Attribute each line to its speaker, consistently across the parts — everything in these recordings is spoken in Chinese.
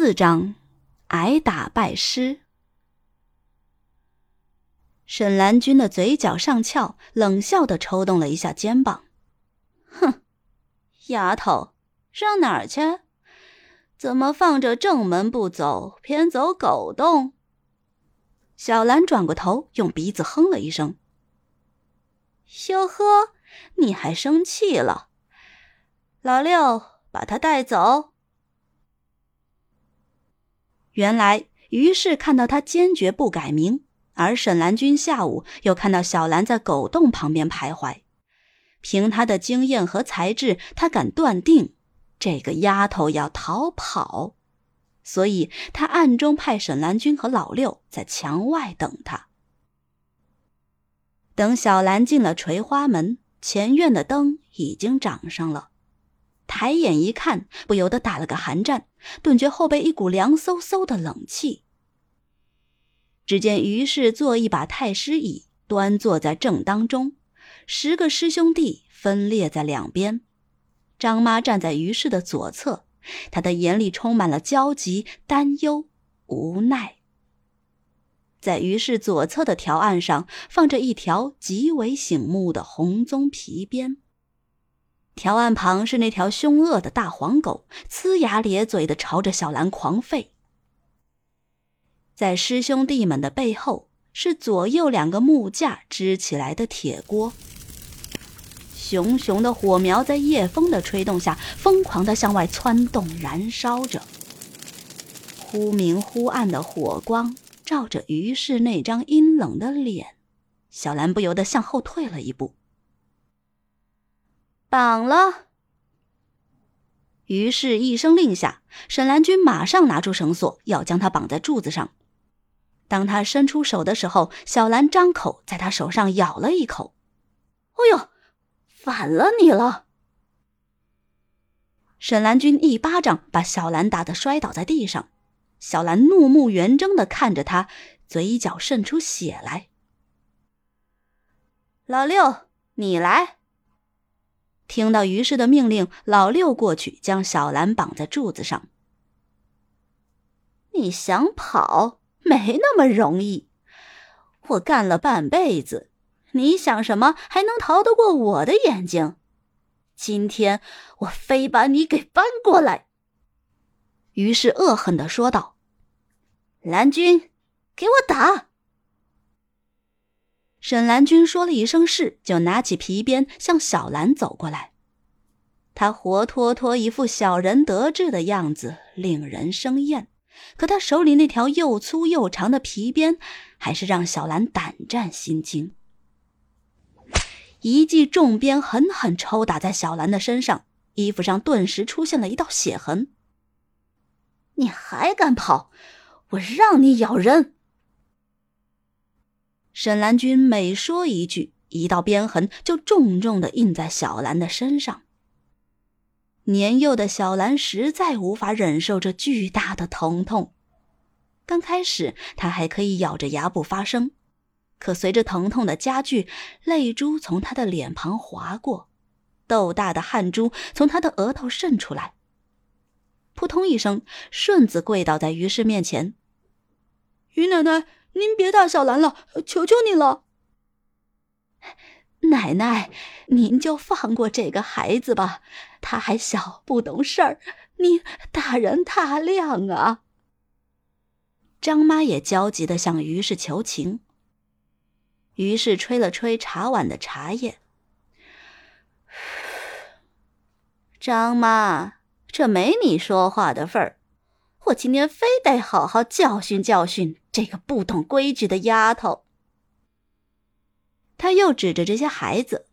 Speaker 1: 四章，挨打拜师。沈兰君的嘴角上翘，冷笑的抽动了一下肩膀：“哼，丫头，上哪儿去？怎么放着正门不走，偏走狗洞？”小兰转过头，用鼻子哼了一声：“哟呵，你还生气了？老六，把他带走。”原来于是看到他坚决不改名，而沈兰君下午又看到小兰在狗洞旁边徘徊。凭他的经验和才智，他敢断定这个丫头要逃跑，所以他暗中派沈兰君和老六在墙外等他。等小兰进了垂花门，前院的灯已经掌上了。抬眼一看，不由得打了个寒战，顿觉后背一股凉飕飕的冷气。只见于氏坐一把太师椅，端坐在正当中，十个师兄弟分列在两边。张妈站在于氏的左侧，她的眼里充满了焦急、担忧、无奈。在于氏左侧的条案上，放着一条极为醒目的红棕皮鞭。条案旁是那条凶恶的大黄狗，呲牙咧嘴的朝着小兰狂吠。在师兄弟们的背后，是左右两个木架支起来的铁锅，熊熊的火苗在夜风的吹动下，疯狂的向外窜动燃烧着。忽明忽暗的火光照着于氏那张阴冷的脸，小兰不由得向后退了一步。绑了。于是，一声令下，沈兰君马上拿出绳索，要将他绑在柱子上。当他伸出手的时候，小兰张口在他手上咬了一口。“哎呦，反了你了！”沈兰君一巴掌把小兰打得摔倒在地上。小兰怒目圆睁的看着他，嘴角渗出血来。“老六，你来。”听到于氏的命令，老六过去将小兰绑在柱子上。你想跑，没那么容易。我干了半辈子，你想什么还能逃得过我的眼睛？今天我非把你给搬过来！于是恶狠的说道：“蓝军，给我打！”沈兰君说了一声“是”，就拿起皮鞭向小兰走过来。他活脱脱一副小人得志的样子，令人生厌。可他手里那条又粗又长的皮鞭，还是让小兰胆战心惊。一记重鞭狠狠抽打在小兰的身上，衣服上顿时出现了一道血痕。你还敢跑？我让你咬人！沈兰君每说一句，一道鞭痕就重重的印在小兰的身上。年幼的小兰实在无法忍受这巨大的疼痛。刚开始，她还可以咬着牙不发声，可随着疼痛的加剧，泪珠从她的脸庞划过，豆大的汗珠从她的额头渗出来。扑通一声，顺子跪倒在于氏面前：“
Speaker 2: 于奶奶。”您别打小兰了，求求你了。
Speaker 1: 奶奶，您就放过这个孩子吧，他还小，不懂事儿，您大人大量啊。张妈也焦急的向于氏求情。于是吹了吹茶碗的茶叶。张妈，这没你说话的份儿。我今天非得好好教训教训这个不懂规矩的丫头。他又指着这些孩子：“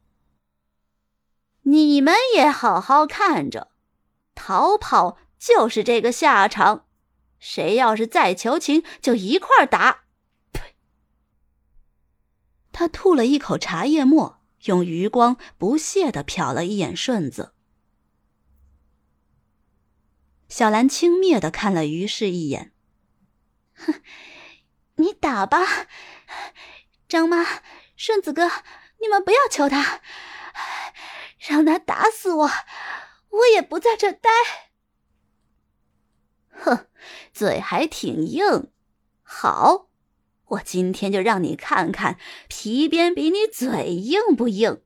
Speaker 1: 你们也好好看着，逃跑就是这个下场。谁要是再求情，就一块儿打。”呸！他吐了一口茶叶沫，用余光不屑的瞟了一眼顺子。小兰轻蔑的看了于氏一眼，哼，你打吧，张妈、顺子哥，你们不要求他，让他打死我，我也不在这待。哼，嘴还挺硬。好，我今天就让你看看皮鞭比你嘴硬不硬。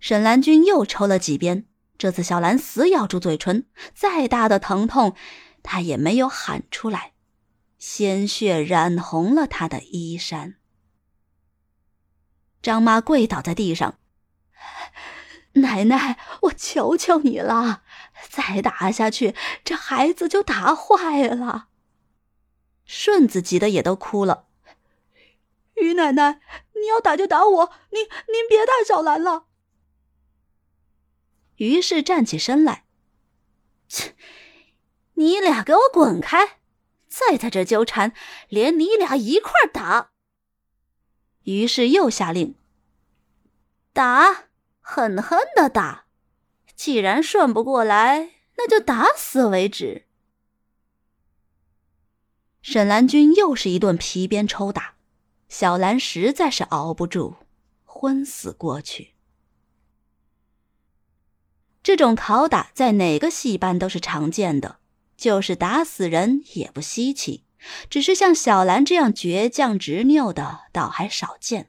Speaker 1: 沈兰君又抽了几鞭，这次小兰死咬住嘴唇，再大的疼痛，她也没有喊出来，鲜血染红了他的衣衫。张妈跪倒在地上。奶奶，我求求你了，再打下去，这孩子就打坏了。顺子急得也都哭了。
Speaker 2: 于奶奶，你要打就打我，您您别打小兰了。
Speaker 1: 于是站起身来，切，你俩给我滚开！再在这纠缠，连你俩一块打。于是又下令，打。狠狠的打，既然顺不过来，那就打死为止。沈兰君又是一顿皮鞭抽打，小兰实在是熬不住，昏死过去。这种拷打在哪个戏班都是常见的，就是打死人也不稀奇，只是像小兰这样倔强执拗的，倒还少见。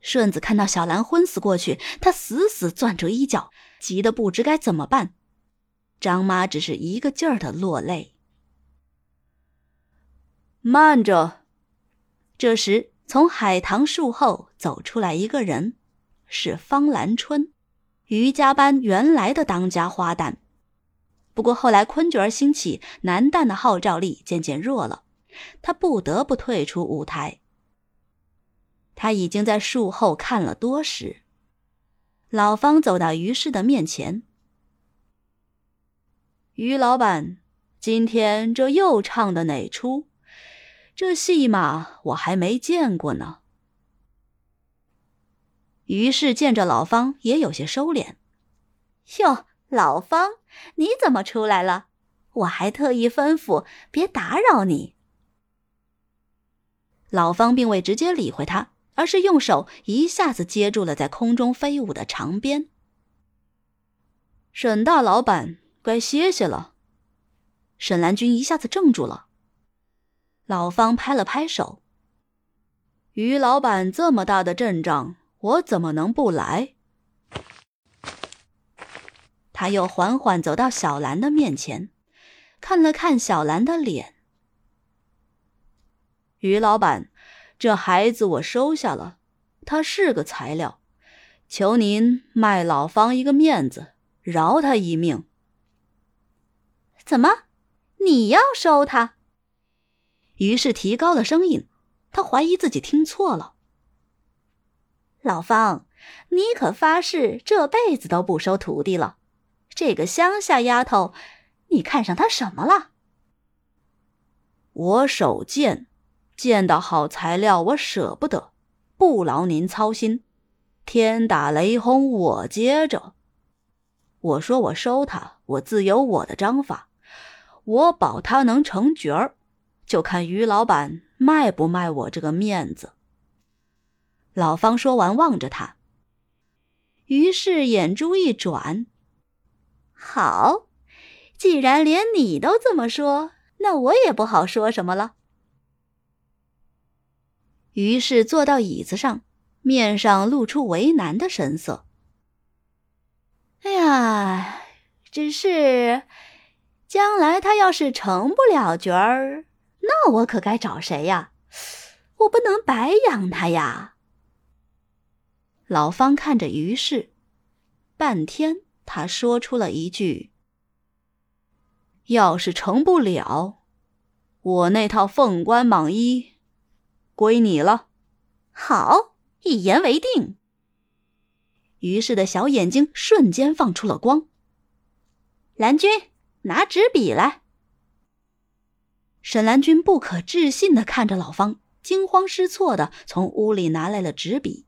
Speaker 1: 顺子看到小兰昏死过去，他死死攥住衣角，急得不知该怎么办。张妈只是一个劲儿的落泪。慢着！这时，从海棠树后走出来一个人，是方兰春，余家班原来的当家花旦。不过后来昆角儿兴起，男旦的号召力渐渐弱了，他不得不退出舞台。他已经在树后看了多时。老方走到于氏的面前：“于老板，今天这又唱的哪出？这戏码我还没见过呢。”于是见着老方也有些收敛：“哟，老方，你怎么出来了？我还特意吩咐别打扰你。”老方并未直接理会他。而是用手一下子接住了在空中飞舞的长鞭。沈大老板，该歇歇了。沈兰君一下子怔住了。老方拍了拍手：“于老板这么大的阵仗，我怎么能不来？”他又缓缓走到小兰的面前，看了看小兰的脸。于老板。这孩子我收下了，他是个材料，求您卖老方一个面子，饶他一命。怎么，你要收他？于是提高了声音，他怀疑自己听错了。老方，你可发誓这辈子都不收徒弟了？这个乡下丫头，你看上她什么了？我手贱。见到好材料，我舍不得，不劳您操心。天打雷轰，我接着。我说我收他，我自有我的章法。我保他能成角儿，就看于老板卖不卖我这个面子。老方说完，望着他。于是眼珠一转，好，既然连你都这么说，那我也不好说什么了。于是坐到椅子上，面上露出为难的神色。哎呀，只是将来他要是成不了角儿，那我可该找谁呀？我不能白养他呀。老方看着于氏，半天，他说出了一句：“要是成不了，我那套凤冠蟒衣。”归你了，好，一言为定。于是的小眼睛瞬间放出了光。蓝君，拿纸笔来。沈兰君不可置信的看着老方，惊慌失措的从屋里拿来了纸笔。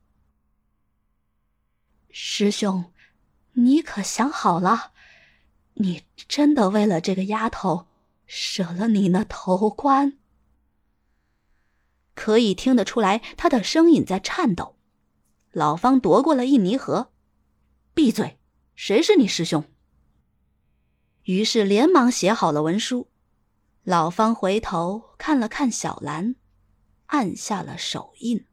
Speaker 1: 师兄，你可想好了？你真的为了这个丫头，舍了你那头冠？可以听得出来，他的声音在颤抖。老方夺过了一泥盒，闭嘴！谁是你师兄？于是连忙写好了文书。老方回头看了看小兰，按下了手印。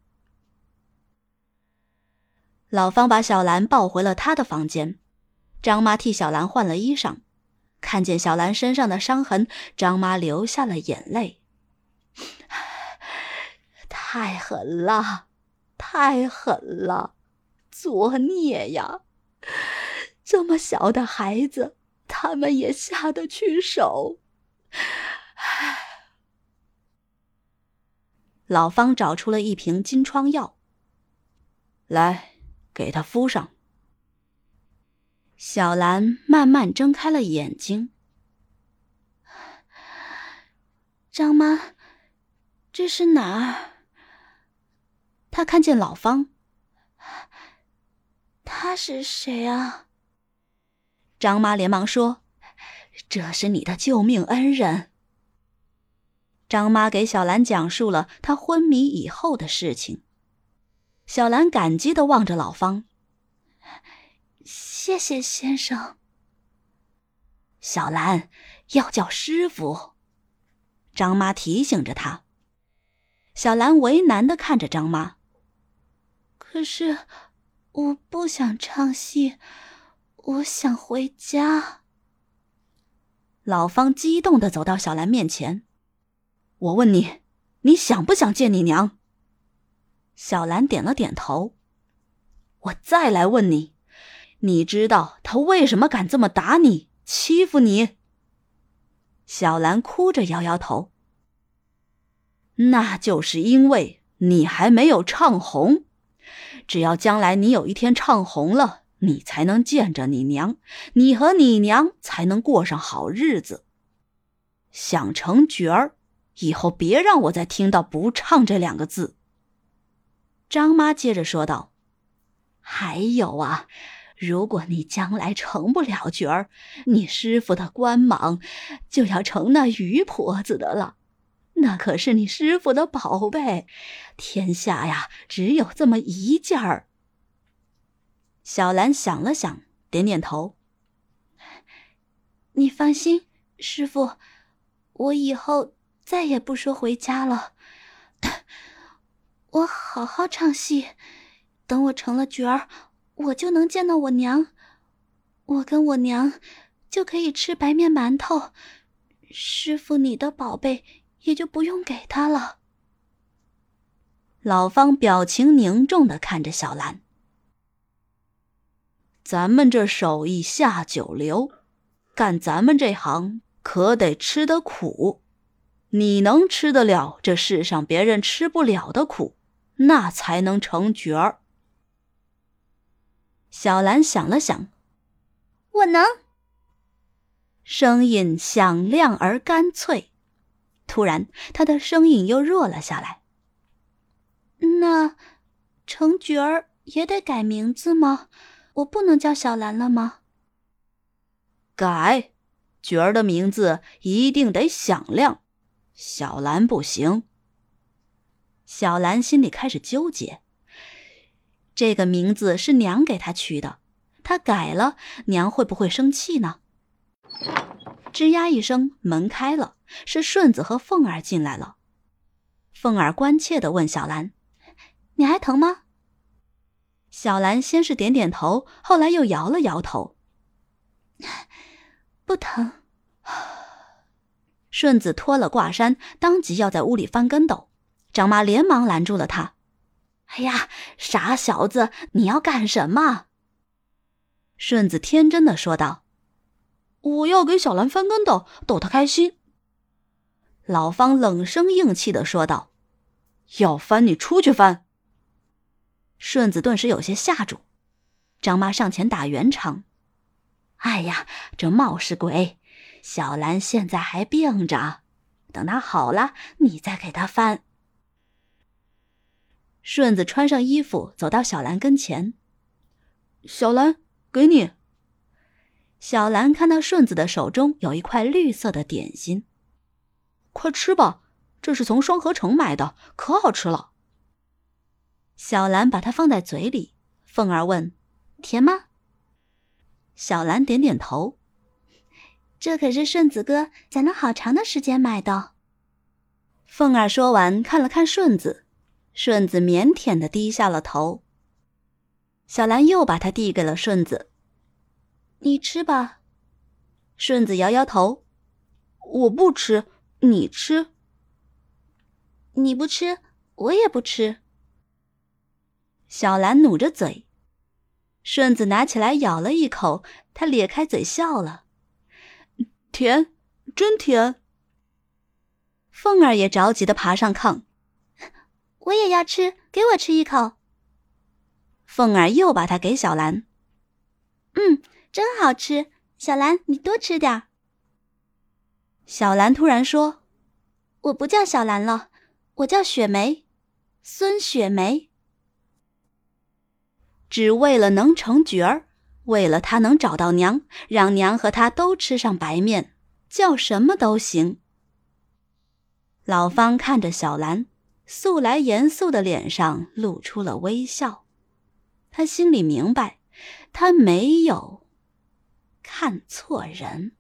Speaker 1: 老方把小兰抱回了他的房间。张妈替小兰换了衣裳，看见小兰身上的伤痕，张妈流下了眼泪。太狠了，太狠了，作孽呀！这么小的孩子，他们也下得去手。老方找出了一瓶金疮药，来，给他敷上。小兰慢慢睁开了眼睛。张妈，这是哪儿？她看见老方。他是谁啊？张妈连忙说：“这是你的救命恩人。”张妈给小兰讲述了她昏迷以后的事情。小兰感激的望着老方：“谢谢先生。”小兰要叫师傅。张妈提醒着她。小兰为难的看着张妈：“可是我不想唱戏，我想回家。”老方激动的走到小兰面前。我问你，你想不想见你娘？小兰点了点头。我再来问你，你知道他为什么敢这么打你、欺负你？小兰哭着摇摇头。那就是因为你还没有唱红，只要将来你有一天唱红了，你才能见着你娘，你和你娘才能过上好日子。想成角儿。以后别让我再听到“不唱”这两个字。张妈接着说道：“还有啊，如果你将来成不了角儿，你师傅的官莽就要成那余婆子的了，那可是你师傅的宝贝，天下呀只有这么一件儿。”小兰想了想，点点头：“你放心，师傅，我以后……”再也不说回家了，我好好唱戏，等我成了角儿，我就能见到我娘，我跟我娘就可以吃白面馒头，师傅你的宝贝也就不用给他了。老方表情凝重的看着小兰，咱们这手艺下九流，干咱们这行可得吃得苦。你能吃得了这世上别人吃不了的苦，那才能成角儿。小兰想了想，我能。声音响亮而干脆。突然，她的声音又弱了下来。那成角儿也得改名字吗？我不能叫小兰了吗？改，角儿的名字一定得响亮。小兰不行。小兰心里开始纠结。这个名字是娘给她取的，她改了，娘会不会生气呢？吱呀一声，门开了，是顺子和凤儿进来了。凤儿关切的问小兰：“你还疼吗？”小兰先是点点头，后来又摇了摇头：“不疼。”顺子脱了挂衫，当即要在屋里翻跟斗，张妈连忙拦住了他。“哎呀，傻小子，你要干什么？”顺子天真的说道，“我要给小兰翻跟斗，逗她开心。”老方冷声硬气的说道：“要翻你出去翻。”顺子顿时有些吓住，张妈上前打圆场：“哎呀，这冒失鬼！”小兰现在还病着，等她好了，你再给她翻。顺子穿上衣服，走到小兰跟前。小兰，给你。小兰看到顺子的手中有一块绿色的点心，快吃吧，这是从双河城买的，可好吃了。小兰把它放在嘴里，凤儿问：“甜吗？”小兰点点头。这可是顺子哥攒了好长的时间买的。凤儿说完，看了看顺子，顺子腼腆的低下了头。小兰又把它递给了顺子：“你吃吧。”顺子摇摇头：“
Speaker 2: 我不吃，你吃。”“
Speaker 1: 你不吃，我也不吃。”小兰努着嘴。顺子拿起来咬了一口，他咧开嘴笑了。
Speaker 2: 甜，真甜。
Speaker 1: 凤儿也着急的爬上炕，我也要吃，给我吃一口。凤儿又把它给小兰，嗯，真好吃。小兰，你多吃点儿。小兰突然说：“我不叫小兰了，我叫雪梅，孙雪梅。只为了能成角儿。”为了他能找到娘，让娘和他都吃上白面，叫什么都行。老方看着小兰，素来严肃的脸上露出了微笑。他心里明白，他没有看错人。